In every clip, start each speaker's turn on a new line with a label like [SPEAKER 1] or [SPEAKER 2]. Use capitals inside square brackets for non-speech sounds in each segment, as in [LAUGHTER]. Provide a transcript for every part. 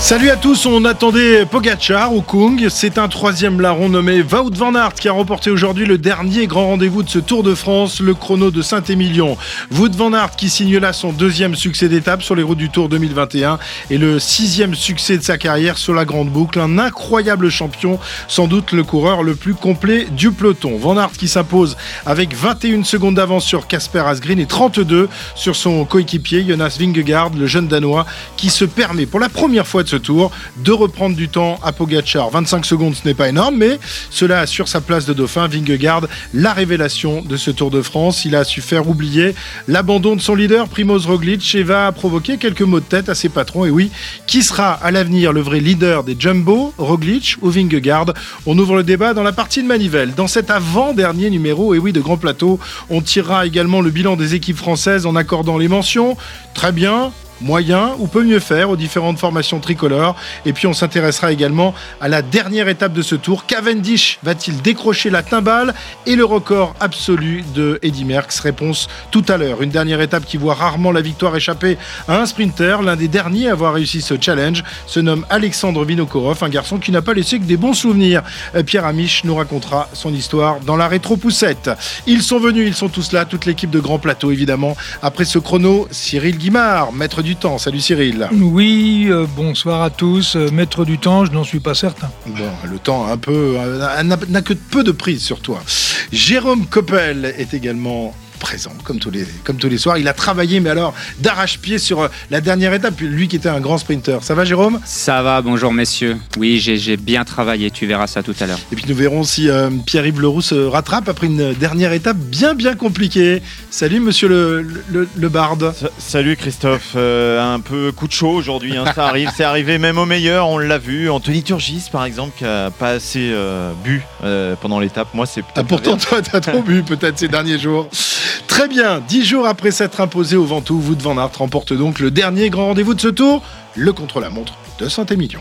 [SPEAKER 1] Salut à tous, on attendait Pogachar ou Kung. C'est un troisième larron nommé Wout van Aert qui a remporté aujourd'hui le dernier grand rendez-vous de ce Tour de France, le chrono de Saint-Émilion. Wout van Aert qui signe là son deuxième succès d'étape sur les routes du Tour 2021 et le sixième succès de sa carrière sur la grande boucle. Un incroyable champion, sans doute le coureur le plus complet du peloton. Van Aert qui s'impose avec 21 secondes d'avance sur Casper Asgreen et 32 sur son coéquipier Jonas Vingegaard, le jeune danois, qui se permet pour la première fois ce tour, de reprendre du temps à Pogachar. 25 secondes, ce n'est pas énorme, mais cela assure sa place de dauphin. Vingegaard, la révélation de ce Tour de France. Il a su faire oublier l'abandon de son leader, Primoz Roglic, et va provoquer quelques mots de tête à ses patrons. Et oui, qui sera à l'avenir le vrai leader des Jumbo, Roglic ou Vingegaard? On ouvre le débat dans la partie de Manivelle. Dans cet avant-dernier numéro, et oui, de Grand Plateau, on tirera également le bilan des équipes françaises en accordant les mentions. Très bien, moyen ou peut mieux faire aux différentes formations tricolores. Et puis on s'intéressera également à la dernière étape de ce tour. Cavendish va-t-il décrocher la timbale et le record absolu de Eddy Merckx? Réponse tout à l'heure. Une dernière étape qui voit rarement la victoire échapper à un sprinter. L'un des derniers à avoir réussi ce challenge se nomme Alexandre Vinokorov, un garçon qui n'a pas laissé que des bons souvenirs. Euh, Pierre Amiche nous racontera son histoire dans la rétro-poussette. Ils sont venus, ils sont tous là, toute l'équipe de Grand Plateau évidemment. Après ce chrono, Cyril Guimard, maître du temps. Salut Cyril.
[SPEAKER 2] Oui, euh, bonsoir à tous. Euh, maître du temps, je n'en suis pas certain.
[SPEAKER 1] Bon, le temps un peu euh, n'a n'a que peu de prise sur toi. Jérôme Coppel est également présent comme tous les comme tous les soirs. Il a travaillé mais alors d'arrache-pied sur euh, la dernière étape. Lui qui était un grand sprinter. Ça va Jérôme?
[SPEAKER 3] Ça va, bonjour messieurs. Oui, j'ai bien travaillé, tu verras ça tout à l'heure.
[SPEAKER 1] Et puis nous verrons si euh, Pierre-Yves Leroux se rattrape après une dernière étape bien bien compliquée. Salut Monsieur le le, le barde.
[SPEAKER 4] Sa- Salut Christophe, Euh, un peu coup de chaud aujourd'hui, hein, ça arrive, c'est arrivé même au meilleur, on l'a vu. Anthony Turgis par exemple qui a pas assez euh, bu euh, pendant l'étape, moi c'est
[SPEAKER 1] Ah, pourtant, toi, t'as trop bu peut-être ces derniers jours. Très bien, dix jours après s'être imposé au Ventoux, Wout van Aert remporte donc le dernier grand rendez-vous de ce tour, le contre-la-montre de Saint-Émilion.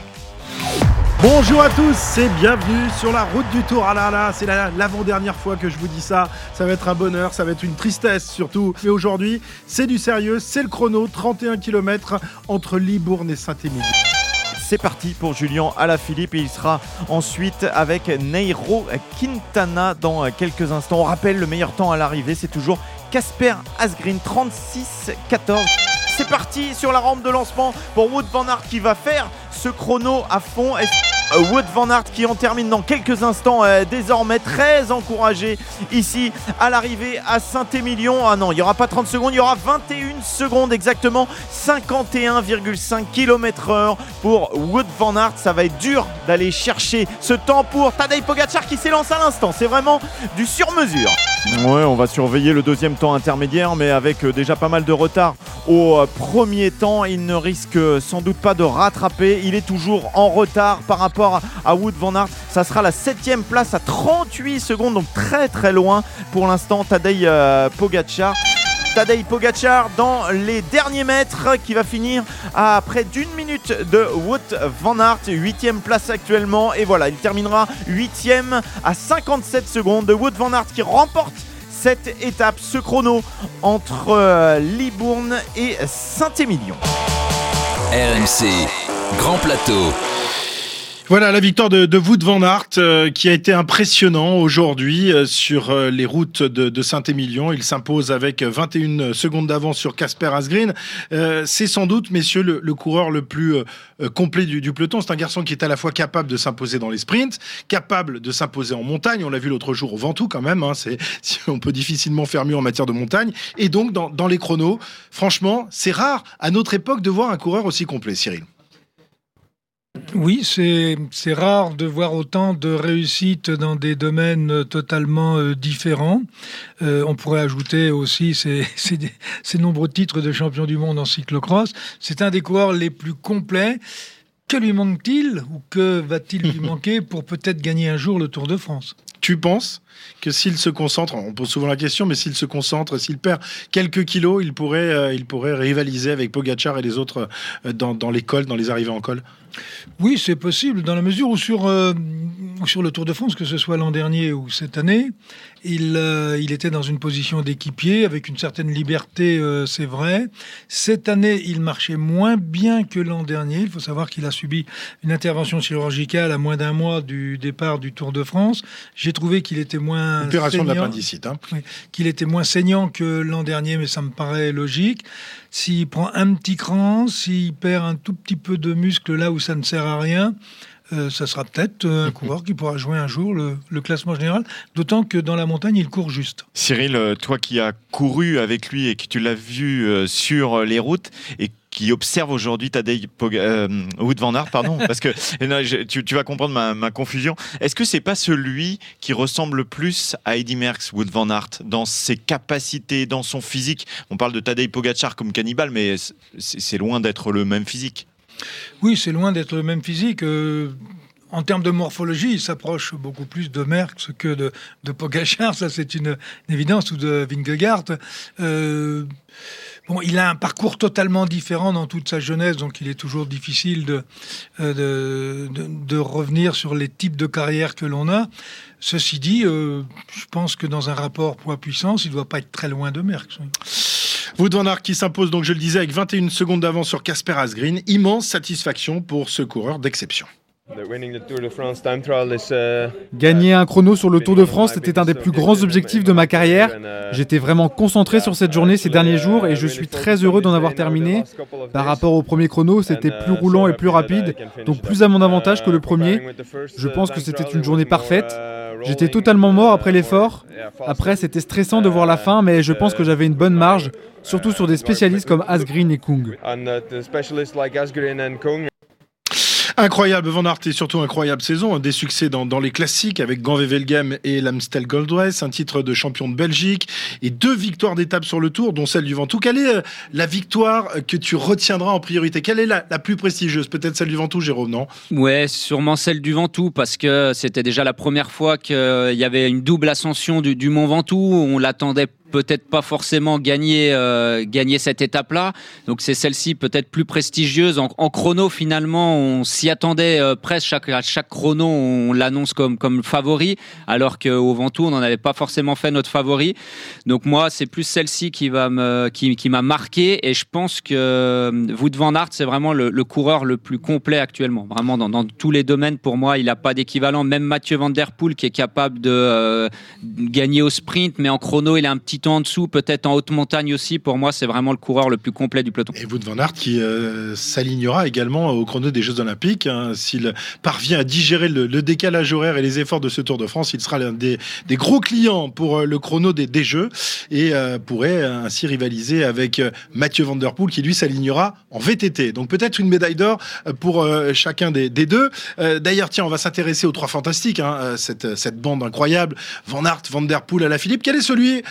[SPEAKER 1] Bonjour à tous et bienvenue sur la route du Tour. Ah là là, c'est la- l'avant-dernière fois que je vous dis ça. Ça va être un bonheur, ça va être une tristesse surtout. Mais aujourd'hui, c'est du sérieux, c'est le chrono, 31 km entre Libourne et Saint-Émilion.
[SPEAKER 4] C'est parti pour Julien Alaphilippe et il sera ensuite avec Neiro Quintana dans quelques instants. On rappelle le meilleur temps à l'arrivée, c'est toujours Casper Asgreen 36-14. C'est parti sur la rampe de lancement pour Wood Van Aert qui va faire ce chrono à fond. Euh, Wood Van Aert qui en termine dans quelques instants, euh, désormais très encouragé ici à l'arrivée à Saint-Émilion. Ah non, il n'y aura pas 30 secondes, il y aura 21 secondes exactement, 51,5 km/h pour Wood Van Aert. Ça va être dur d'aller chercher ce temps pour Tadej Pogacar qui s'élance à l'instant. C'est vraiment du sur-mesure. Ouais, on va surveiller le deuxième temps intermédiaire, mais avec euh, déjà pas mal de retard au euh, premier temps, il ne risque euh, sans doute pas de rattraper. Il est toujours en retard par rapport à Wood Van Aert. Ça sera la septième place à 38 secondes, donc très très loin pour l'instant. Tadej Pogacar. Tadej Pogacar dans les derniers mètres qui va finir à près d'une minute de Wout Van Aert, huitième place actuellement et voilà, il terminera huitième à 57 secondes de Wout Van Aert qui remporte cette étape, ce chrono entre euh, Libourne et Saint-Émilion.
[SPEAKER 5] RMC. Grand plateau.
[SPEAKER 1] Voilà la victoire de, de van Aert euh, qui a été impressionnant aujourd'hui euh, sur euh, les routes de, de Saint-Émilion. Il s'impose avec 21 secondes d'avance sur Casper Asgreen. Euh, C'est sans doute, messieurs, le, le coureur le plus euh, euh, complet du, du peloton. C'est un garçon qui est à la fois capable de s'imposer dans les sprints, capable de s'imposer en montagne. On l'a vu l'autre jour au Ventoux quand même. Hein, c'est, [LAUGHS] on peut difficilement faire mieux en matière de montagne. Et donc dans, dans les chronos, franchement, c'est rare à notre époque de voir un coureur aussi complet, Cyril.
[SPEAKER 2] Oui, c'est rare de voir autant de réussite dans des domaines totalement euh, différents. Euh, on pourrait ajouter aussi ces, [LAUGHS] ces, ces nombreux titres de champion du monde en cyclocross. C'est un des coureurs les plus complets. Que lui manque-t-il ou que va-t-il lui [LAUGHS] manquer pour peut-être gagner un jour le Tour de France?
[SPEAKER 1] Tu penses que s'il se concentre, on pose souvent la question, mais s'il se concentre, s'il perd quelques kilos, il pourrait, euh, il pourrait rivaliser avec Pogachar et les autres dans, dans les cols, dans les arrivées en col?
[SPEAKER 2] Oui, c'est possible, dans la mesure où sur, euh, sur le Tour de France, que ce soit l'an dernier ou cette année, il, euh, il était dans une position d'équipier avec une certaine liberté, euh, c'est vrai. Cette année, il marchait moins bien que l'an dernier. Il faut savoir qu'il a subi une intervention chirurgicale à moins d'un mois du départ du Tour de France. J'ai trouvé qu'il était moins
[SPEAKER 1] Opération de l'appendicite. hein.
[SPEAKER 2] Oui, qu'il était moins saignant que l'an dernier, mais ça me paraît logique. S'il prend un petit cran, s'il perd un tout petit peu de muscle là où ça ne sert à rien, euh, ça sera peut-être euh, un [LAUGHS] coureur qui pourra jouer un jour le, le classement général, d'autant que dans la montagne, il court juste.
[SPEAKER 4] Cyril, euh, toi qui as couru avec lui et que tu l'as vu sur les routes et qui observe aujourd'hui Tadej euh, Wout van Aert, pardon, [LAUGHS] parce que non, je- tu, tu vas comprendre ma, ma confusion. Est-ce que c'est pas celui qui ressemble le plus à Eddy Merckx, Wout van Aert, dans ses capacités, dans son physique? On parle de Tadej Pogacar comme cannibale, mais c'est c'est loin d'être le même physique.
[SPEAKER 2] Oui, c'est loin d'être le même physique. euh, en termes de morphologie, il s'approche beaucoup plus de Merckx que de, de Pogacar, ça c'est une, évidence, ou de Vingegaard. Euh, bon, il a un parcours totalement différent dans toute sa jeunesse, donc il est toujours difficile de, euh, de, revenir sur les types de carrière que l'on a. Ceci dit, euh, je pense que dans un rapport poids-puissance, il ne doit pas être très loin de Merckx. oui.
[SPEAKER 1] Van Aert qui s'impose, donc je le disais, avec 21 secondes d'avance sur Casper Asgreen. Immense satisfaction pour ce coureur d'exception.
[SPEAKER 6] Gagner un chrono sur le Tour de France était un des plus grands objectifs de ma carrière. J'étais vraiment concentré sur cette journée ces derniers jours et je suis très heureux d'en avoir terminé. Par rapport au premier chrono, c'était plus roulant et plus rapide, donc plus à mon avantage que le premier. Je pense que c'était une journée parfaite. J'étais totalement mort après l'effort. Après, c'était stressant de voir la fin, mais je pense que j'avais une bonne marge, surtout sur des spécialistes comme Asgreen et Kung.
[SPEAKER 1] Incroyable Van Aert et surtout incroyable saison, des succès dans, les classiques avec Gand-Wevelgem et l'Amstel Gold Race, un titre de champion de Belgique et deux victoires d'étape sur le Tour, dont celle du Ventoux. Quelle est euh, la victoire que tu retiendras en priorité? Quelle est la, la plus prestigieuse? Peut-être celle du Ventoux, Jérôme, non?
[SPEAKER 3] Ouais, sûrement celle du Ventoux, parce que c'était déjà la première fois qu'il y avait une double ascension du, du Mont Ventoux. On l'attendait peut-être pas forcément gagner, euh, gagner cette étape-là. Donc c'est celle-ci peut-être plus prestigieuse. En, chrono, finalement, on s'y attendait euh, presque. À chaque chrono, on l'annonce comme, comme favori, alors qu'au Ventoux, on n'en avait pas forcément fait notre favori. Donc moi, c'est plus celle-ci qui va me, qui, qui m'a marqué. Et je pense que euh, Wout van Aert, c'est vraiment le, coureur le plus complet actuellement. Vraiment, dans, tous les domaines, pour moi, il n'a pas d'équivalent. Même Mathieu Van Der Poel, qui est capable de gagner au sprint, mais en chrono, il est un petit en dessous, peut-être en haute montagne aussi. Pour moi, c'est vraiment le coureur le plus complet du peloton.
[SPEAKER 1] Et Wout van Aert qui euh, s'alignera également au chrono des Jeux Olympiques. hein. S'il parvient à digérer le, décalage horaire et les efforts de ce Tour de France, il sera l'un des, gros clients pour euh, le chrono des, Jeux et euh, pourrait ainsi rivaliser avec Mathieu Van Der Poel qui lui s'alignera en VTT. Donc peut-être une médaille d'or pour chacun des, deux. D'ailleurs, tiens, on va s'intéresser aux trois fantastiques, hein, cette, cette bande incroyable. Van Aert, Van Der Poel à la Philippe. Quel est celui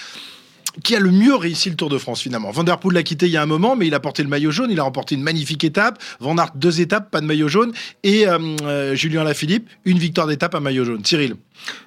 [SPEAKER 1] qui a le mieux réussi le Tour de France finalement. Van Der Poel l'a quitté il y a un moment, mais il a porté le maillot jaune, il a remporté une magnifique étape. Van Aert deux étapes, pas de maillot jaune, et euh, euh, Julien Lafilippe une victoire d'étape à maillot jaune. Cyril.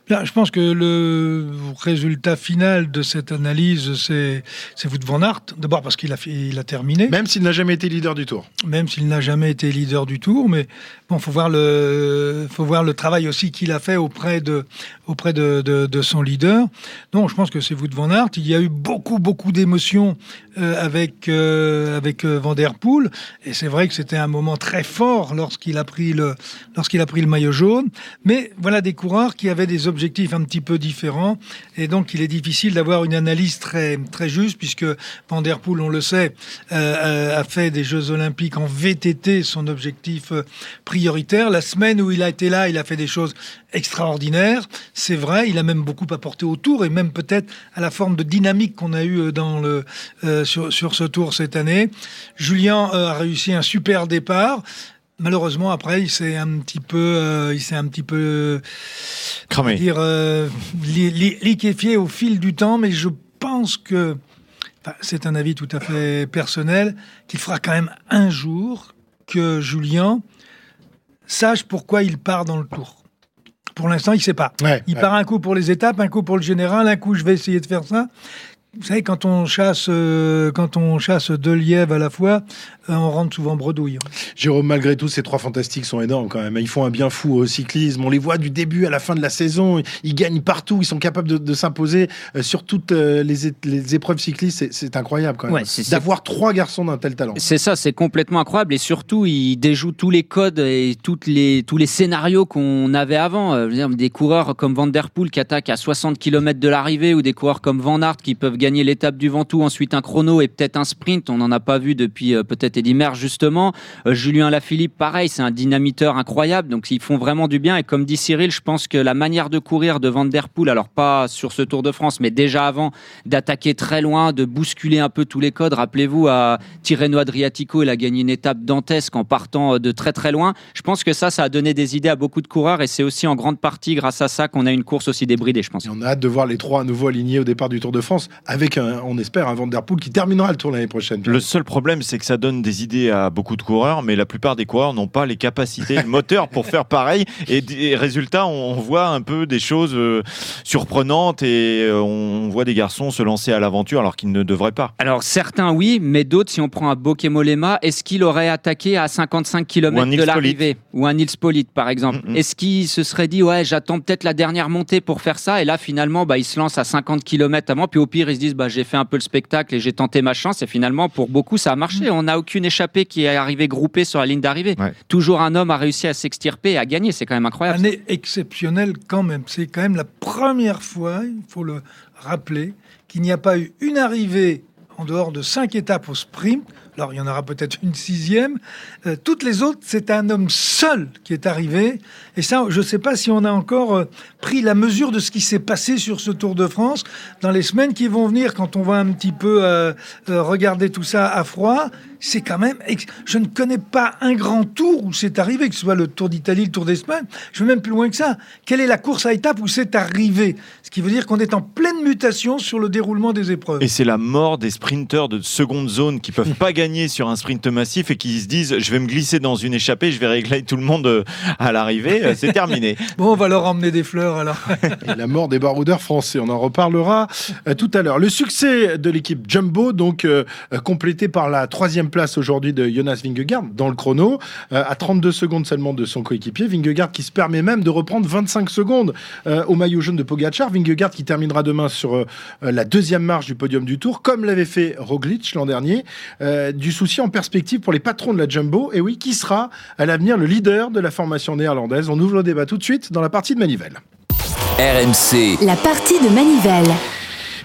[SPEAKER 2] Là, je pense que le résultat final de cette analyse, c'est Wout van Aert. D'abord parce qu'il a, il a terminé,
[SPEAKER 1] Même s'il n'a jamais été leader du Tour.
[SPEAKER 2] même s'il n'a jamais été leader du Tour. Mais bon, faut voir le, faut voir le travail aussi qu'il a fait auprès de, auprès de, de, de son leader. Donc, je pense que c'est Wout van Aert. Il y a eu beaucoup, beaucoup d'émotions euh, avec euh, avec euh, Van der Poel, et c'est vrai que c'était un moment très fort lorsqu'il a pris le lorsqu'il a pris le maillot jaune. Mais voilà des coureurs qui avaient des objectifs un petit peu différents, et donc il est difficile d'avoir une analyse très très juste puisque Van on le sait, euh, euh, a fait des Jeux Olympiques en VTT son objectif euh, prioritaire. La semaine où il a été là, il a fait des choses extraordinaires. C'est vrai, il a même beaucoup apporté au tour et même peut-être à la forme de dynamique qu'on a eu dans le sur, sur ce tour cette année. Julien a réussi un super départ. Malheureusement, après, il s'est un petit peu, euh, il s'est un petit peu,
[SPEAKER 4] Cramé.
[SPEAKER 2] dire, euh, li- li- liquéfié au fil du temps. Mais je pense que, enfin, c'est un avis tout à fait personnel, qu'il fera quand même un jour que Julien sache pourquoi il part dans le tour. pour l'instant, il ne sait pas. il part un coup pour les étapes, un coup pour le général, un coup je vais essayer de faire ça. Vous savez, quand on chasse, euh, quand on chasse deux lièvres à la fois, on rentre souvent bredouille.
[SPEAKER 1] Jérôme, malgré tout, ces trois fantastiques sont énormes quand même. Ils font un bien fou au cyclisme. On les voit du début à la fin de la saison. Ils gagnent partout. Ils sont capables de, s'imposer euh, sur toutes les, les, épreuves cyclistes. C'est incroyable quand même. D'avoir trois garçons d'un tel talent.
[SPEAKER 3] C'est ça, c'est complètement incroyable. Et surtout, ils déjouent tous les codes et toutes les, tous les scénarios qu'on avait avant. Des coureurs comme Van Der Poel qui attaquent à 60 km de l'arrivée ou des coureurs comme Van Aert qui peuvent gagner l'étape du Ventoux, ensuite un chrono et peut-être un sprint. On n'en a pas vu depuis euh, peut-être Eddy Merckx justement. Euh, Julien Lafilippe, pareil, c'est un dynamiteur incroyable. Donc ils font vraiment du bien. Et comme dit Cyril, je pense que la manière de courir de Van Der Poel, alors pas sur ce Tour de France, mais déjà avant, d'attaquer très loin, de bousculer un peu tous les codes. Rappelez-vous, à Tirreno Adriatico, il a gagné une étape dantesque en partant euh, de très très loin. Je pense que ça, ça a donné des idées à beaucoup de coureurs et c'est aussi en grande partie grâce à ça qu'on a une course aussi débridée, je pense.
[SPEAKER 1] on a hâte de voir les trois à nouveau alignés au départ du Tour de France avec on espère, un Vanderpool qui terminera le tour l'année prochaine.
[SPEAKER 4] Le seul problème, c'est que ça donne des idées à beaucoup de coureurs, mais la plupart des coureurs n'ont pas les capacités, [LAUGHS] le moteur pour faire pareil. Et, résultat, on, voit un peu des choses euh, surprenantes et euh, on voit des garçons se lancer à l'aventure alors qu'ils ne devraient pas.
[SPEAKER 3] Alors certains oui, mais d'autres, si on prend un Bokemolema, est-ce qu'il aurait attaqué à 55 km de l'arrivée Ou un Nils Polite, par exemple. Mm, mm. Est-ce qu'il se serait dit, ouais, j'attends peut-être la dernière montée pour faire ça Et là, finalement, bah, il se lance à 50 km avant, puis au pire, ils se disent, bah, j'ai fait un peu le spectacle et j'ai tenté ma chance. Et finalement, pour beaucoup, ça a marché. On n'a aucune échappée qui est arrivée groupée sur la ligne d'arrivée. Toujours un homme a réussi à s'extirper et à gagner. C'est quand même incroyable.
[SPEAKER 2] Année exceptionnelle quand même. C'est quand même la première fois, il faut le rappeler, qu'il n'y a pas eu une arrivée en dehors de cinq étapes au sprint alors il y en aura peut-être une sixième. Euh, toutes les autres, c'est un homme seul qui est arrivé. Et ça, je ne sais pas si on a encore euh, pris la mesure de ce qui s'est passé sur ce Tour de France dans les semaines qui vont venir, quand on va un petit peu euh, regarder tout ça à froid c'est quand même. Je ne connais pas un grand tour où c'est arrivé, que ce soit le Tour d'Italie, le Tour d'Espagne. Je vais même plus loin que ça. Quelle est la course à étapes où c'est arrivé? Ce qui veut dire qu'on est en pleine mutation sur le déroulement des épreuves.
[SPEAKER 4] Et c'est la mort des sprinteurs de seconde zone qui peuvent [LAUGHS] pas gagner sur un sprint massif et qui se disent je vais me glisser dans une échappée, je vais régler tout le monde euh, à l'arrivée. Euh, c'est terminé. [LAUGHS]
[SPEAKER 2] bon, on va leur emmener des fleurs alors. [LAUGHS]
[SPEAKER 1] et la mort des baroudeurs français, on en reparlera euh, tout à l'heure. Le succès de l'équipe Jumbo, donc complété par la troisième place aujourd'hui de Jonas Vingegaard dans le chrono, euh, à 32 secondes seulement de son coéquipier. Vingegaard qui se permet même de reprendre 25 secondes euh, au maillot jaune de Pogacar. Vingegaard qui terminera demain sur euh, la deuxième marche du podium du Tour, comme l'avait fait Roglic l'an dernier. Du souci en perspective pour les patrons de la Jumbo. Et oui, qui sera à l'avenir le leader de la formation néerlandaise? On ouvre le débat tout de suite dans la partie de Manivelle.
[SPEAKER 7] RMC. La partie de Manivelle.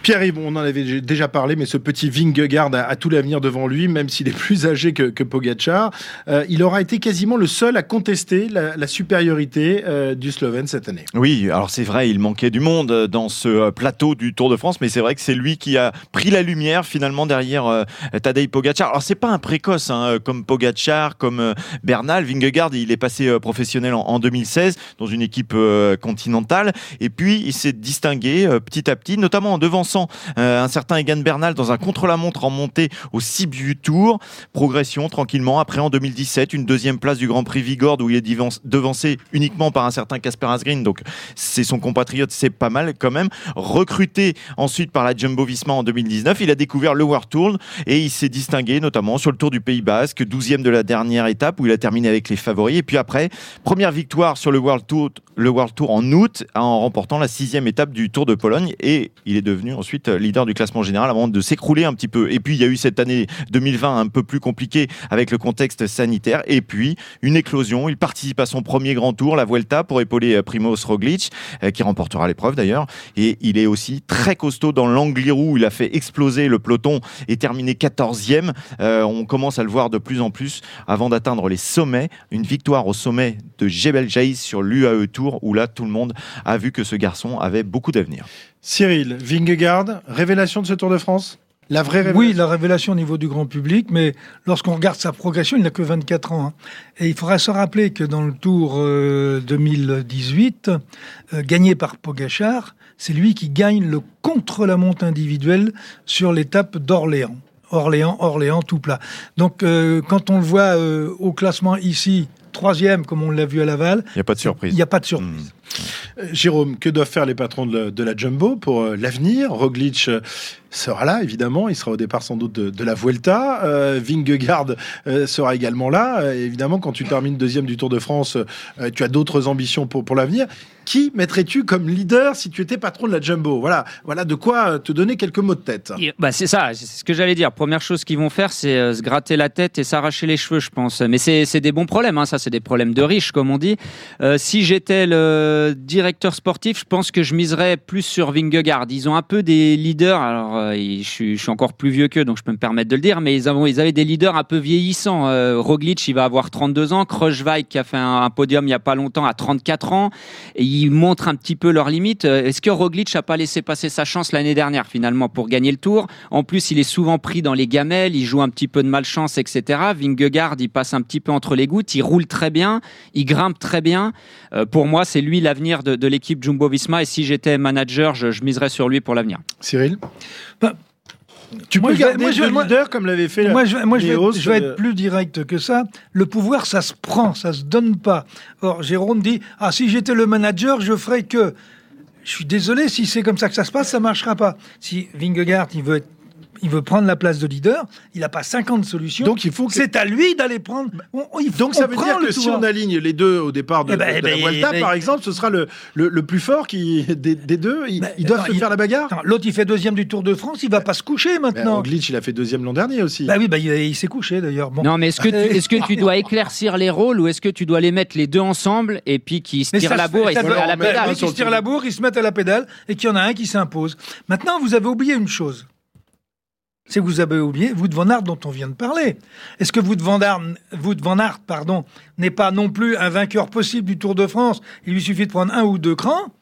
[SPEAKER 1] Pierre-Yves, on en avait déjà parlé, mais ce petit Vingegaard a, tout l'avenir devant lui, même s'il est plus âgé que, que Pogacar. Euh, il aura été quasiment le seul à contester la, supériorité euh, du Slovène cette année.
[SPEAKER 4] Oui, alors c'est vrai, il manquait du monde dans ce plateau du Tour de France, mais c'est vrai que c'est lui qui a pris la lumière finalement derrière euh, Tadej Pogacar. Alors c'est pas un précoce hein, comme Pogacar, comme Bernal. Vingegaard, il est passé professionnel en, 2016 dans une équipe continentale, et puis il s'est distingué petit à petit, notamment en devançant euh, un certain Egan Bernal dans un contre-la-montre en montée au Sibiu Tour. Progression tranquillement. Après en 2017, une deuxième place du Grand Prix Vigord où il est devancé uniquement par un certain Casper Asgreen. Donc c'est son compatriote, c'est pas mal quand même. Recruté ensuite par la Jumbo Visma en 2019, il a découvert le World Tour et il s'est distingué notamment sur le Tour du Pays Basque, 12e de la dernière étape où il a terminé avec les favoris. Et puis après, première victoire sur le World Tour, le World Tour en août en remportant la sixième étape du Tour de Pologne et il est devenu ensuite euh, leader du classement général avant de s'écrouler un petit peu. Et puis il y a eu cette année 2020 un peu plus compliquée avec le contexte sanitaire. Et puis une éclosion. Il participe à son premier grand tour, la Vuelta, pour épauler euh, Primoz Roglic, euh, qui remportera l'épreuve d'ailleurs. Et il est aussi très costaud dans l'Angliru. Il a fait exploser le peloton et terminé 14e. on commence à le voir de plus en plus avant d'atteindre les sommets. Une victoire au sommet de Jebel Jaïs sur l'UAE Tour, où là tout le monde a vu que ce garçon avait beaucoup d'avenir.
[SPEAKER 1] Cyril, Vingegaard, révélation de ce Tour de France? La vraie révélation?
[SPEAKER 2] Oui, la révélation au niveau du grand public, mais lorsqu'on regarde sa progression, il n'a que 24 ans. Hein. Et il faudra se rappeler que dans le Tour 2018, euh, euh, gagné par Pogachar, c'est lui qui gagne le contre-la-montre individuel sur l'étape d'Orléans. Orléans, Orléans, tout plat. Donc, euh, quand on le voit au classement ici, troisième, comme on l'a vu à Laval,
[SPEAKER 4] il n'y a pas de surprise.
[SPEAKER 2] Il n'y a pas de surprise.
[SPEAKER 4] Hmm.
[SPEAKER 1] Jérôme, que doivent faire les patrons de la, Jumbo pour l'avenir? Roglic sera là, évidemment. Il sera au départ sans doute de, la Vuelta. Euh, Vingegaard euh, sera également là. Euh, évidemment, quand tu termines deuxième du Tour de France, euh, tu as d'autres ambitions pour, pour l'avenir. Qui mettrais-tu comme leader si tu étais patron de la Jumbo? Voilà, voilà de quoi te donner quelques mots de tête.
[SPEAKER 3] bah c'est ça, c'est ce que j'allais dire. Première chose qu'ils vont faire, c'est se gratter la tête et s'arracher les cheveux, je pense. Mais c'est des bons problèmes, hein. ça, c'est des problèmes de riches, comme on dit. si j'étais le directeur sportif, je pense que je miserais plus sur Vingegaard. Ils ont un peu des leaders. Alors, je, suis, encore plus vieux qu'eux, donc je peux me permettre de le dire, mais ils, avaient des leaders un peu vieillissants. Euh, Roglic, il va avoir 32 ans, Kruijswijk qui a fait un, podium il n'y a pas longtemps à 34 ans, ils montrent un petit peu leurs limites. Euh, est-ce que Roglic n'a pas laissé passer sa chance l'année dernière finalement pour gagner le Tour? En plus, il est souvent pris dans les gamelles, il joue un petit peu de malchance, etc. Vingegaard, il passe un petit peu entre les gouttes, il roule très bien, il grimpe très bien. Euh, pour moi, c'est lui l'avenir de, l'équipe Jumbo-Visma, et si j'étais manager, je, je miserais sur lui pour l'avenir.
[SPEAKER 1] Cyril? Bah, tu peux garder moi, je, leader comme l'avait fait
[SPEAKER 2] Moi, je, moi, je, vais, être, plus direct que ça. Le pouvoir, ça se prend, ça se donne pas. Or, Jérôme dit Ah, si j'étais le manager, je ferais que. Je suis désolé, si c'est comme ça que ça se passe, ça marchera pas. Si Vingegaard, il veut être il veut prendre la place de leader, il n'a pas 50 solutions. Donc il faut que... c'est à lui d'aller prendre.
[SPEAKER 1] Donc ça veut dire que si on aligne les deux au départ de, eh ben, la eh Vuelta, ben, par exemple, ce sera le, le, plus fort qui des, deux. Ils, ben, doivent se faire la bagarre.
[SPEAKER 2] L'autre il fait deuxième du Tour de France, il va pas se coucher maintenant.
[SPEAKER 1] Glitch, il a fait deuxième l'an dernier aussi.
[SPEAKER 2] Bah oui, bah, il, s'est couché d'ailleurs.
[SPEAKER 3] Bon. Non, mais est-ce que tu, est-ce que tu [LAUGHS] dois éclaircir les rôles ou est-ce que tu dois les mettre les deux ensemble et puis qui se tirent la bourre et se mettent à la pédale?
[SPEAKER 2] Qui se tirent la bourre, ils se mettent à la pédale et qu'il y en a un qui s'impose. Maintenant, vous avez oublié une chose c'est que vous avez oublié Wout van Aert dont on vient de parler. Est-ce que Wout van Aert, van Aert pardon, n'est pas non plus un vainqueur possible du Tour de France? Il lui suffit de prendre un ou deux crans,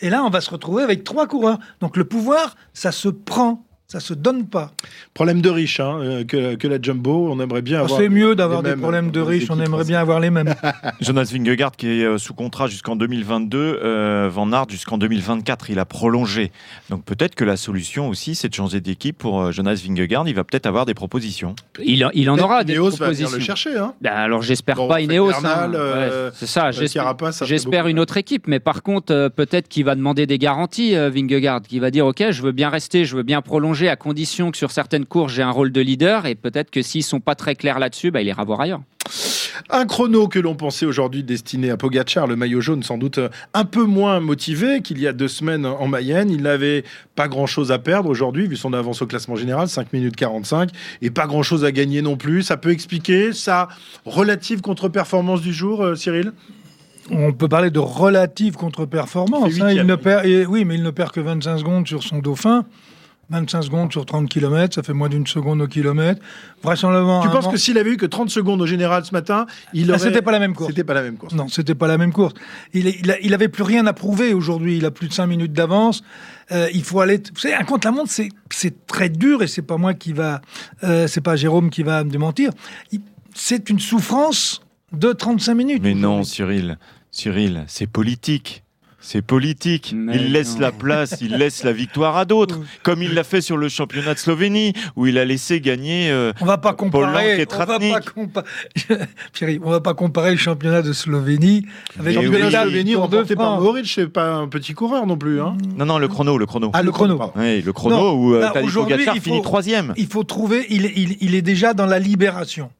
[SPEAKER 2] et là on va se retrouver avec trois coureurs. Donc le pouvoir, ça se prend. Ça se donne pas.
[SPEAKER 1] Problème de riches, hein, euh, que, la Jumbo, on aimerait bien avoir.
[SPEAKER 2] C'est mieux d'avoir des problèmes de riches, on aimerait bien avoir les mêmes. [LAUGHS]
[SPEAKER 4] Jonas Vingegaard qui est euh, sous contrat jusqu'en 2022, euh, Van Aert jusqu'en 2024, il a prolongé. Donc peut-être que la solution aussi, c'est de changer d'équipe pour Jonas Vingegaard. Il va peut-être avoir des propositions.
[SPEAKER 3] Il, il en aura des propositions.
[SPEAKER 1] va venir le chercher. Hein.
[SPEAKER 3] Ben, alors j'espère pas Ineos. Hein. c'est ça. J'espère une autre équipe, mais par contre peut-être qu'il va demander des garanties, Vingegaard, qui va dire ok, je veux bien rester, je veux bien prolonger à condition que sur certaines courses, j'ai un rôle de leader. Et peut-être que s'ils sont pas très clairs là-dessus, bah, il ira voir ailleurs.
[SPEAKER 1] Un chrono que l'on pensait aujourd'hui destiné à Pogachar, le maillot jaune sans doute un peu moins motivé qu'il y a deux semaines en Mayenne. Il n'avait pas grand-chose à perdre aujourd'hui, vu son avance au classement général, 5 minutes 45, et pas grand-chose à gagner non plus. Ça peut expliquer sa relative contre-performance du jour, euh, Cyril?
[SPEAKER 2] On peut parler de relative contre-performance. Hein. il ne perd, oui, mais il ne perd que 25 secondes sur son dauphin. 25 secondes sur 30 km, ça fait moins d'une seconde au kilomètre.
[SPEAKER 1] Vraisemblablement. Tu penses que s'il avait eu que 30 secondes au général ce matin, il ah, aurait.
[SPEAKER 2] c'était pas la même course.
[SPEAKER 1] C'était pas la même course.
[SPEAKER 2] Non, c'était pas la même course. Il, il, avait plus rien à prouver aujourd'hui. Il a plus de 5 minutes d'avance. Euh, il faut aller. Vous savez, un contre la montre, c'est, c'est très dur et c'est pas moi qui va. Euh, c'est pas Jérôme qui va me démentir. C'est une souffrance de 35 minutes.
[SPEAKER 4] Mais non, Cyril. Cyril, c'est politique. C'est politique. il laisse la place, il laisse la victoire à d'autres, [LAUGHS] comme il l'a fait sur le championnat de Slovénie, où il a laissé gagner euh,
[SPEAKER 2] on va pas comparer, on va pas, [LAUGHS] on va pas comparer le championnat de Slovénie avec
[SPEAKER 1] le championnat de Slovénie remporté par Mohoric, c'est pas un petit coureur non plus. Hein.
[SPEAKER 4] Non, non, le chrono, le chrono.
[SPEAKER 2] Ah, le chrono.
[SPEAKER 4] Oui, le chrono où euh, Pogacar finit troisième.
[SPEAKER 2] Il faut trouver, il, il, il est déjà dans la libération.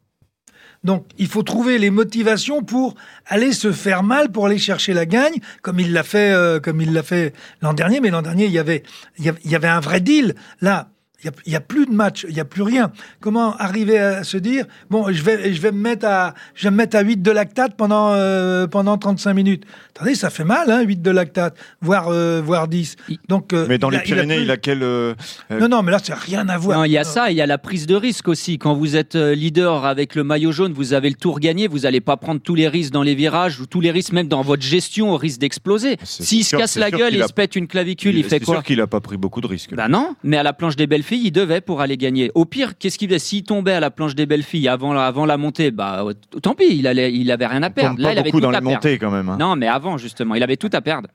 [SPEAKER 2] Donc, il faut trouver les motivations pour aller se faire mal, pour aller chercher la gagne, comme il l'a fait, euh, comme il l'a fait l'an dernier. Mais l'an dernier, il y avait, il y avait un vrai deal. Là, il n'y a, plus de match, il n'y a plus rien. Comment arriver à se dire, bon, je vais, je vais, me, mettre à, je vais me mettre à 8 de lactate pendant, euh, pendant 35 minutes Attendez, ça fait mal, hein, 8 de lactate, voire, euh, voire 10.
[SPEAKER 4] Donc, euh, mais dans les Pyrénées, il a, quel.
[SPEAKER 2] Non, non, mais là, ça n'a rien à voir.
[SPEAKER 3] il y a ça, il y a la prise de risque aussi. Quand vous êtes leader avec le maillot jaune, vous avez le tour gagné, vous n'allez pas prendre tous les risques dans les virages ou tous les risques, même dans votre gestion, au risque d'exploser. S'il se casse la gueule, il, se pète une clavicule, il, fait quoi
[SPEAKER 4] C'est sûr qu'il n'a pas pris beaucoup de risques.
[SPEAKER 3] Bah non, mais à la planche des belles filles, il devait pour aller gagner. Au pire, qu'est-ce qu'il faisait S'il tombait à la planche des belles filles avant la, avant la montée, bah tant pis, il, allait, il avait rien à perdre.
[SPEAKER 4] Là, il, avait tout dans à les montées quand même. Hein.
[SPEAKER 3] Non, mais avant justement, il avait tout à perdre.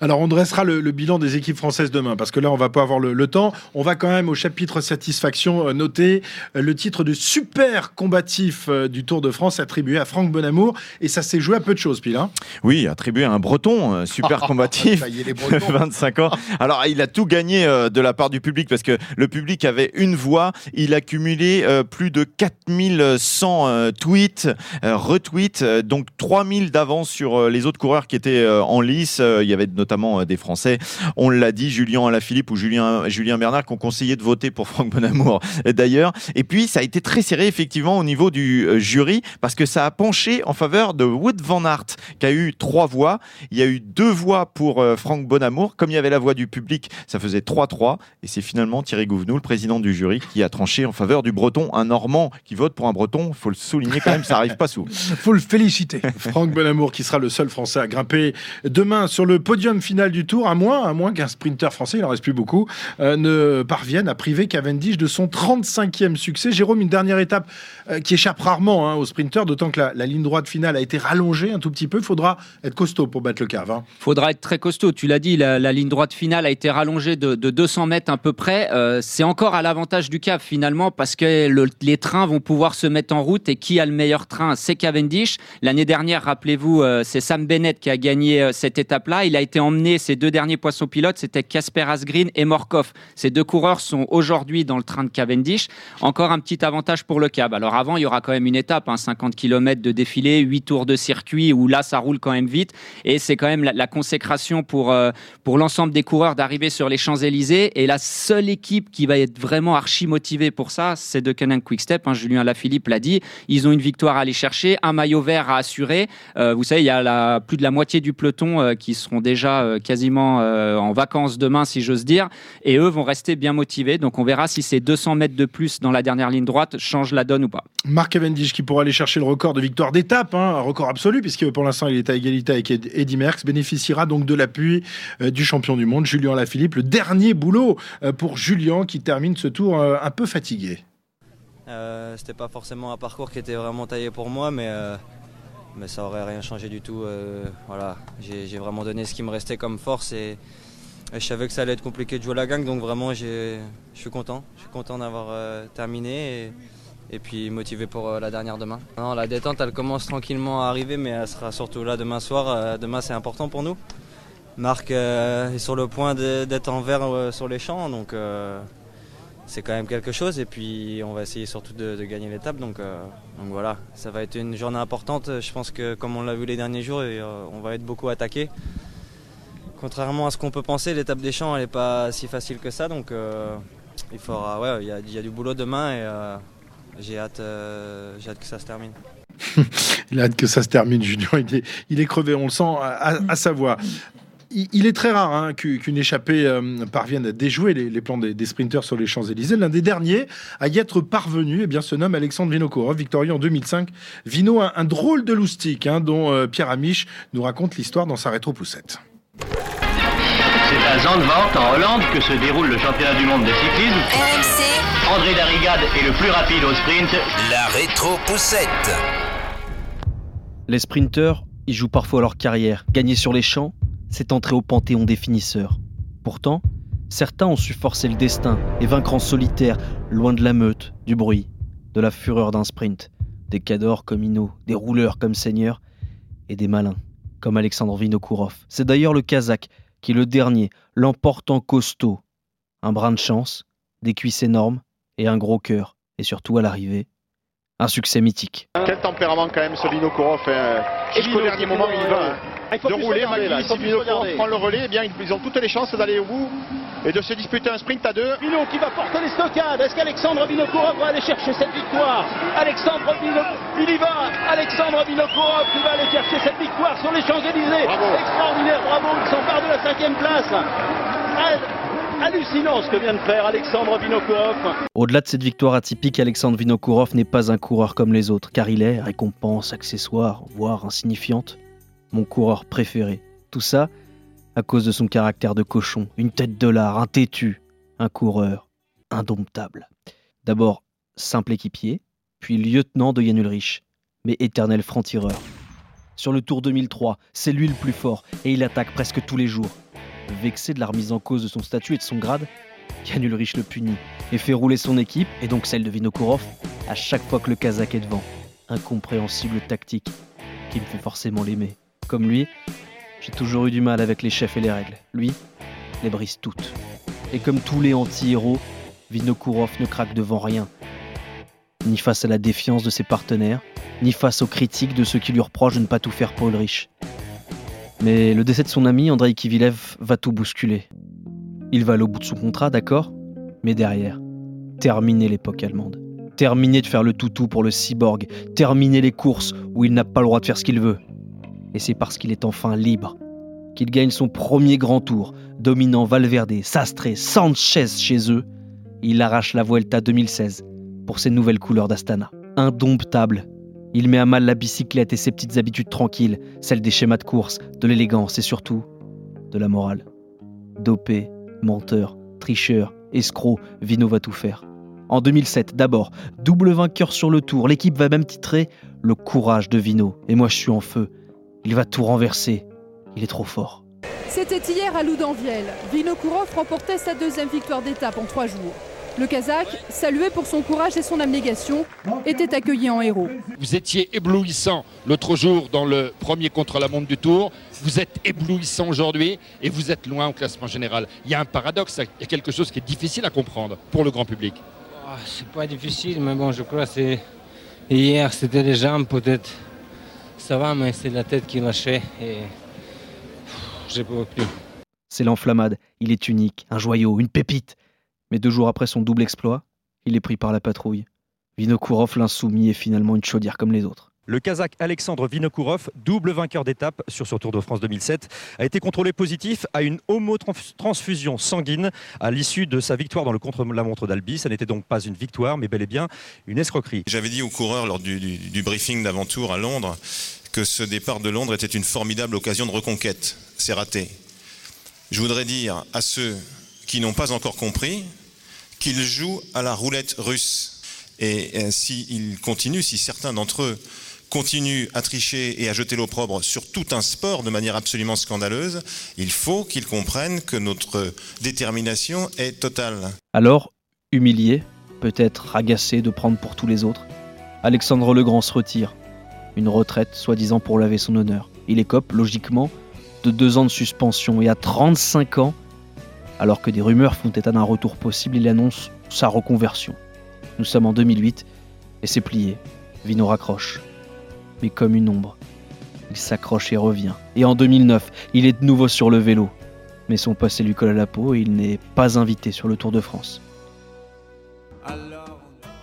[SPEAKER 1] Alors on dressera le, bilan des équipes françaises demain, parce que là on va pas avoir le, temps. On va quand même au chapitre satisfaction euh, noter euh, le titre de super combatif euh, du Tour de France attribué à Franck Bonamour, et ça s'est joué à peu de choses, Pile. Hein.
[SPEAKER 4] oui, attribué à un Breton super [LAUGHS] combatif, [LAUGHS] 25 ans. Alors il a tout gagné de la part du public, parce que le public avait une voix, il a cumulé plus de 4100 tweets, retweets, donc 3000 d'avance sur les autres coureurs qui étaient en lice. Il y avait notamment des Français. On l'a dit, Julien Alaphilippe ou Julien, Julien Bernard qui ont conseillé de voter pour Franck Bonamour d'ailleurs. Et puis, ça a été très serré effectivement au niveau du euh, jury parce que ça a penché en faveur de Wood Van Aert qui a eu trois voix. Il y a eu deux voix pour euh, Franck Bonamour. Comme il y avait la voix du public, ça faisait 3-3. Et c'est finalement Thierry Gouvenou, le président du jury, qui a tranché en faveur du Breton. Un Normand qui vote pour un Breton, il faut le souligner quand même, ça arrive pas souvent.
[SPEAKER 2] Il [LAUGHS] faut le féliciter.
[SPEAKER 1] Franck Bonamour qui sera le seul Français à grimper demain sur le podium final du Tour, à moins, à moins qu'un sprinter français, il en reste plus beaucoup, euh, ne parvienne à priver Cavendish de son 35e succès. Jérôme, une dernière étape euh, qui échappe rarement hein, aux sprinters, d'autant que la, ligne droite finale a été rallongée un tout petit peu. Il faudra être costaud pour battre le cave. Il
[SPEAKER 3] hein. faudra être très costaud. Tu l'as dit, la, ligne droite finale a été rallongée de, 200 mètres à peu près. Euh, c'est encore à l'avantage du cave finalement parce que les trains vont pouvoir se mettre en route et qui a le meilleur train? C'est Cavendish. L'année dernière, rappelez-vous, c'est Sam Bennett qui a gagné cette étape-là. Il a été emmené ces deux derniers poissons pilotes, c'était Casper Asgreen et Morkov. Ces deux coureurs sont aujourd'hui dans le train de Cavendish. Encore un petit avantage pour le cab. Alors avant, il y aura quand même une étape, 50 hein, km de défilé, 8 tours de circuit, où là, ça roule quand même vite. Et c'est quand même la, consécration pour, euh, pour l'ensemble des coureurs d'arriver sur les Champs-Élysées. Et la seule équipe qui va être vraiment archi motivée pour ça, c'est de Canon Quickstep. Hein, Julien Lafilippe l'a dit. Ils ont une victoire à aller chercher, un maillot vert à assurer. Euh, vous savez, il y a la, plus de la moitié du peloton euh, qui seront déjà quasiment en vacances demain, si j'ose dire, et eux vont rester bien motivés. Donc on verra si ces 200 mètres de plus dans la dernière ligne droite changent la donne ou pas.
[SPEAKER 1] Marc Cavendish qui pourra aller chercher le record de victoire d'étape, hein, un record absolu, puisque pour l'instant il est à égalité avec Eddy Merckx, bénéficiera donc de l'appui euh, du champion du monde, Julien Lafilippe. Le dernier boulot euh, pour Julien qui termine ce tour euh, un peu fatigué.
[SPEAKER 8] C'était pas forcément un parcours qui était vraiment taillé pour moi, mais mais ça aurait rien changé du tout. voilà, j'ai vraiment donné ce qui me restait comme force et, je savais que ça allait être compliqué de jouer la gang, donc vraiment je suis content. Je suis content d'avoir euh, terminé et, puis motivé pour euh, la dernière demain. Non, la détente elle commence tranquillement à arriver, mais elle sera surtout là demain soir. Euh, demain c'est important pour nous. Marc est sur le point d'être en vert sur les champs, donc c'est quand même quelque chose. Et puis on va essayer surtout de, gagner l'étape, donc, donc voilà, ça va être une journée importante. Je pense que comme on l'a vu les derniers jours, on va être beaucoup attaqué contrairement à ce qu'on peut penser, l'étape des champs, elle n'est pas si facile que ça. Donc, euh, il faudra, ouais, y, a du boulot demain et euh, j'ai hâte, euh, hâte que ça se termine. [LAUGHS]
[SPEAKER 1] il a hâte que ça se termine, Julien. Il est, crevé, on le sent à, sa voix. Il, est très rare hein, qu'une échappée parvienne à déjouer les, plans des, sprinteurs sur les Champs-Élysées. L'un des derniers à y être parvenu eh bien, se nomme Alexandre Vinokourov, victorieux en 2005. Vino, un, un drôle de loustique hein, dont Pierre Amiche nous raconte l'histoire dans sa rétro-poussette.
[SPEAKER 9] C'est à Zandvoort, en Hollande, que se déroule le championnat du monde de cyclisme. RMC. André Darrigade est le plus rapide au sprint. La rétro-poussette.
[SPEAKER 10] Les sprinteurs, ils jouent parfois leur carrière. Gagner sur les champs, c'est entrer au panthéon des finisseurs. Pourtant, certains ont su forcer le destin et vaincre en solitaire, loin de la meute, du bruit, de la fureur d'un sprint. Des cadors comme Ino, des rouleurs comme Seigneur et des malins comme Alexandre Vinokourov. C'est d'ailleurs le Kazakh qui, le dernier, l'emporte en costaud. Un brin de chance, des cuisses énormes et un gros cœur. Et surtout à l'arrivée, un succès mythique.
[SPEAKER 11] Quel tempérament quand même ce Vinokourov. Hein. Jusqu'au dernier moment, il va de rouler. Malgré si prend le relais, eh bien, ils ont toutes les chances d'aller au bout et de se disputer un sprint à deux.
[SPEAKER 12] Vino qui va porter les stockades. Est-ce qu'Alexandre Vinokourov va aller chercher cette victoire? Alexandre Vinokourov, il y va. Alexandre Vinokourov qui va aller chercher cette victoire sur les Champs-Élysées. Extraordinaire, bravo, il s'empare de la cinquième place hallucinant ce que vient de faire Alexandre Vinokourov.
[SPEAKER 10] Au-delà de cette victoire atypique, Alexandre Vinokourov n'est pas un coureur comme les autres, car il est récompense, accessoire, voire insignifiante, mon coureur préféré. Tout ça à cause de son caractère de cochon, une tête de lard, un têtu, un coureur indomptable. D'abord simple équipier, puis lieutenant de Yann Ulrich, mais éternel franc-tireur. Sur le Tour 2003, c'est lui le plus fort et il attaque presque tous les jours. Vexé de la remise en cause de son statut et de son grade, Yann Ulrich le punit et fait rouler son équipe, et donc celle de Vinokourov, à chaque fois que le Kazakh est devant. Incompréhensible tactique qui me fait forcément l'aimer. Comme lui, j'ai toujours eu du mal avec les chefs et les règles. Lui, les brise toutes. Et comme tous les anti-héros, Vinokourov ne craque devant rien. Ni face à la défiance de ses partenaires, ni face aux critiques de ceux qui lui reprochent de ne pas tout faire pour Ulrich. Mais le décès de son ami, Andrei Kivilev, va tout bousculer. Il va aller au bout de son contrat, d'accord? Mais derrière, terminer l'époque allemande. Terminer de faire le toutou pour le cyborg. Terminer les courses où il n'a pas le droit de faire ce qu'il veut. Et c'est parce qu'il est enfin libre qu'il gagne son premier grand tour, dominant Valverde, Sastre, Sanchez chez eux. Il arrache la Vuelta 2016 pour ses nouvelles couleurs d'Astana. Indomptable, il met à mal la bicyclette et ses petites habitudes tranquilles, celles des schémas de course, de l'élégance et surtout de la morale. Dopé, menteur, tricheur, escroc, Vino va tout faire. En 2007, d'abord, double vainqueur sur le tour, l'équipe va même titrer Le courage de Vino. Et moi je suis en feu. Il va tout renverser. Il est trop fort.
[SPEAKER 13] C'était hier à Loudanviel. Vinokourov remportait sa deuxième victoire d'étape en trois jours. Le Kazakh, salué pour son courage et son abnégation, était accueilli en héros.
[SPEAKER 14] Vous étiez éblouissant l'autre jour dans le premier contre-la-montre du Tour. Vous êtes éblouissant aujourd'hui et vous êtes loin au classement général. Il y a un paradoxe, il y a quelque chose qui est difficile à comprendre pour le grand public.
[SPEAKER 15] Oh, c'est pas difficile, mais bon, je crois que c'est hier, c'était les jambes peut-être. Ça va, mais c'est la tête qui lâchait et j'ai pas plus.
[SPEAKER 10] C'est l'enflammade. Il est unique, un joyau, une pépite. Mais deux jours après son double exploit, il est pris par la patrouille. Vinokourov, l'insoumis, est finalement une chaudière comme les autres.
[SPEAKER 16] Le Kazakh Alexandre Vinokourov, double vainqueur d'étape sur ce Tour de France 2007, a été contrôlé positif à une homotransfusion sanguine à l'issue de sa victoire dans le contre-la-montre d'Albi. Ça n'était donc pas une victoire, mais bel et bien une escroquerie.
[SPEAKER 17] J'avais dit aux coureurs lors du, briefing d'avant-tour à Londres que ce départ de Londres était une formidable occasion de reconquête. C'est raté. Je voudrais dire à ceux qui n'ont pas encore compris qu'ils jouent à la roulette russe. Et euh, s'ils continuent, si certains d'entre eux continuent à tricher et à jeter l'opprobre sur tout un sport de manière absolument scandaleuse, il faut qu'ils comprennent que notre détermination est totale.
[SPEAKER 10] Alors, humilié, peut-être agacé de prendre pour tous les autres, Alexandre Legrand se retire. Une retraite, soi-disant pour laver son honneur. Il écope, logiquement, de deux ans de suspension et à 35 ans, alors que des rumeurs font état d'un retour possible, il annonce sa reconversion. Nous sommes en 2008 et c'est plié. Vino raccroche. Mais comme une ombre, il s'accroche et revient. Et en 2009, il est de nouveau sur le vélo. Mais son passé lui colle à la peau et il n'est pas invité sur le Tour de France.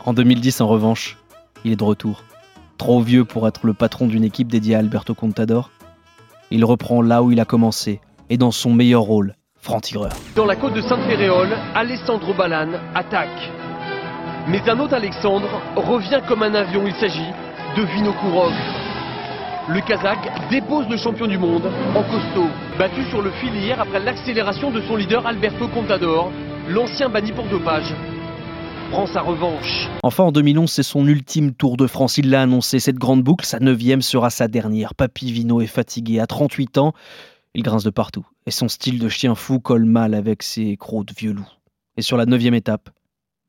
[SPEAKER 10] En 2010, en revanche, il est de retour. Trop vieux pour être le patron d'une équipe dédiée à Alberto Contador, il reprend là où il a commencé et dans son meilleur rôle, franc-tireur.
[SPEAKER 18] Dans la côte de Sainte-Féréole, Alessandro Balan attaque. Mais un autre Alexandre revient comme un avion. Il s'agit Vinokourov. Le Kazakh dépose le champion du monde en costaud, battu sur le fil hier après l'accélération de son leader Alberto Contador, l'ancien banni pour dopage. Prend sa revanche.
[SPEAKER 10] Enfin, en 2011, c'est son ultime Tour de France. Il l'a annoncé. Cette grande boucle, sa neuvième, sera sa dernière. Papy Vino est fatigué. À 38 ans, il grince de partout. Et son style de chien fou colle mal avec ses crocs de vieux loup. Et sur la neuvième étape,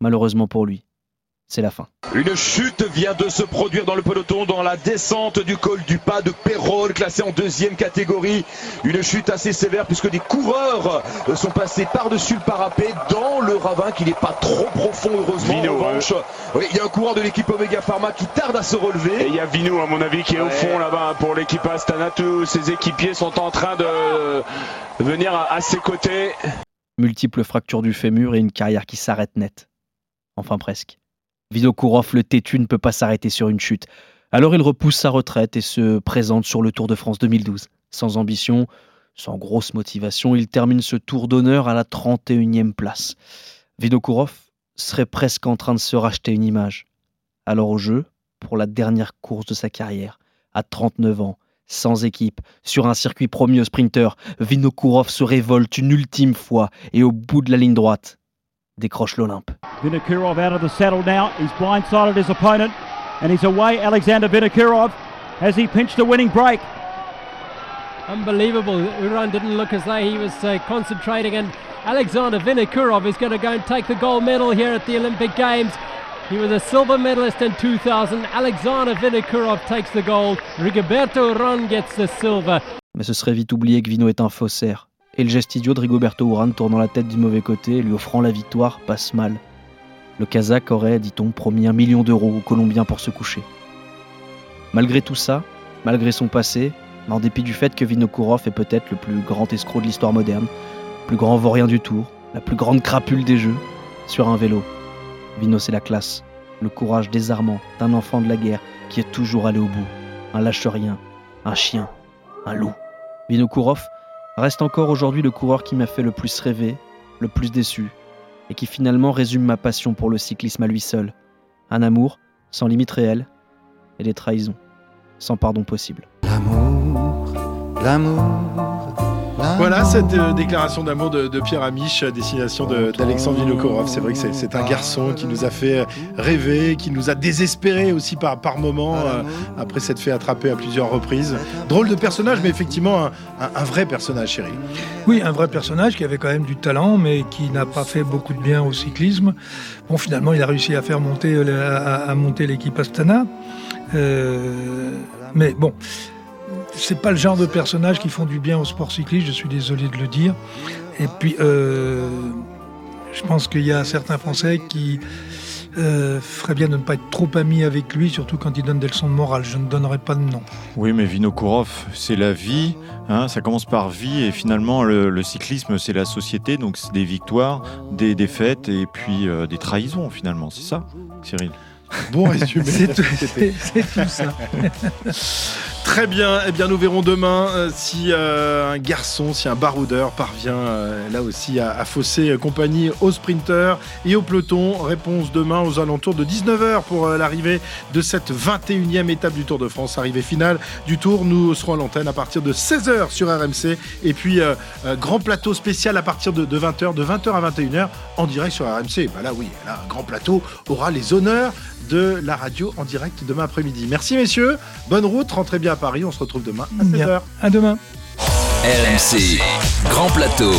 [SPEAKER 10] malheureusement pour lui, c'est la fin.
[SPEAKER 19] Une chute vient de se produire dans le peloton dans la descente du col du pas de Pérol, classé en deuxième catégorie. Une chute assez sévère puisque des coureurs sont passés par-dessus le parapet dans le ravin qui n'est pas trop profond heureusement.
[SPEAKER 20] Vino,
[SPEAKER 19] en revanche, oui, il y a un coureur de l'équipe Omega Pharma qui tarde à se relever.
[SPEAKER 20] Et il y a Vino à mon avis qui est au fond là-bas pour l'équipe Astana. Tous ses équipiers sont en train de venir à ses côtés.
[SPEAKER 10] Multiples fractures du fémur et une carrière qui s'arrête net. Enfin presque. Vinokourov, le têtu, ne peut pas s'arrêter sur une chute. Alors il repousse sa retraite et se présente sur le Tour de France 2012. Sans ambition, sans grosse motivation, il termine ce tour d'honneur à la 31e place. Vinokourov serait presque en train de se racheter une image. Alors au jeu, pour la dernière course de sa carrière, à 39 ans, sans équipe, sur un circuit promis au sprinter, Vinokourov se révolte une ultime fois et au bout de la ligne droite, décroche l'Olympe.
[SPEAKER 21] Vinokurov out of the saddle now. He's blindsided his opponent and he's away. Alexander Vinokurov
[SPEAKER 22] as he pinched the winning break?
[SPEAKER 21] Unbelievable. Uran didn't look as though he was uh, concentrating, and Alexander Vinokurov is going to go and take the gold medal here at the Olympic Games. He was a silver medalist in 2000. Alexander Vinokurov takes the gold. Rigoberto Uran gets the silver.
[SPEAKER 10] Mais ce serait vite oublié que Vino est un faussaire. Et le geste idiot de Rigoberto Urán tournant la tête du mauvais côté, lui offrant la victoire, passe mal. Le Kazakh aurait, dit-on, promis un million d'euros aux Colombiens pour se coucher. Malgré tout ça, malgré son passé, en dépit du fait que Vinokourov est peut-être le plus grand escroc de l'histoire moderne, le plus grand vaurien du tour, la plus grande crapule des jeux, sur un vélo. Vino, c'est la classe, le courage désarmant d'un enfant de la guerre qui est toujours allé au bout, un lâche-rien, un chien, un loup. Vinokourov reste encore aujourd'hui le coureur qui m'a fait le plus rêver, le plus déçu, et qui finalement résume ma passion pour le cyclisme à lui seul. Un amour sans limite réelle et des trahisons sans pardon possible.
[SPEAKER 23] L'amour, l'amour.
[SPEAKER 1] Voilà cette euh, déclaration d'amour de, de, Pierre Amiche à destination d'Alexandre Vinokourov. C'est vrai que c'est un garçon qui nous a fait rêver, qui nous a désespéré aussi par, par moments, euh, après s'être fait attraper à plusieurs reprises. Drôle de personnage, mais effectivement un, un, un, vrai personnage, chéri.
[SPEAKER 2] Oui, un vrai personnage qui avait quand même du talent, mais qui n'a pas fait beaucoup de bien au cyclisme. Bon, finalement, il a réussi à faire monter, euh, à, à monter l'équipe Astana. Euh, mais bon, c'est pas le genre de personnages qui font du bien au sport cycliste, je suis désolé de le dire. Et puis, euh, je pense qu'il y a certains Français qui euh, feraient bien de ne pas être trop amis avec lui, surtout quand il donne des leçons de morale. Je ne donnerai pas de nom.
[SPEAKER 24] Oui, mais Vinokourov, c'est la vie. Hein, ça commence par vie et finalement le, le cyclisme, c'est la société. Donc c'est des victoires, des défaites et puis euh, des trahisons finalement. C'est ça, Cyril?
[SPEAKER 1] Bon résumé. [LAUGHS]
[SPEAKER 2] c'est tout, tout, ça. [LAUGHS]
[SPEAKER 1] Très bien. Eh bien, nous verrons demain euh, si euh, un garçon, si un baroudeur parvient euh, là aussi à, fausser compagnie aux sprinteurs et au peloton. Réponse demain aux alentours de 19h pour l'arrivée de cette 21e étape du Tour de France. Arrivée finale du Tour. Nous serons à l'antenne à partir de 16h sur RMC. Et puis, grand plateau spécial à partir de, de 20h, de 20h à 21h en direct sur RMC. Bah là, oui, là, grand plateau aura les honneurs de la radio en direct demain après-midi. Merci messieurs, bonne route, rentrez bien à Paris, on se retrouve demain à 16h.
[SPEAKER 2] À demain.
[SPEAKER 25] RMC, Grand Plateau.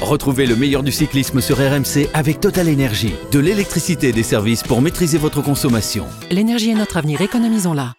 [SPEAKER 25] Retrouvez le meilleur du cyclisme sur RMC avec Total Énergie. De l'électricité et des services pour maîtriser votre consommation.
[SPEAKER 26] L'énergie est notre avenir, économisons-la.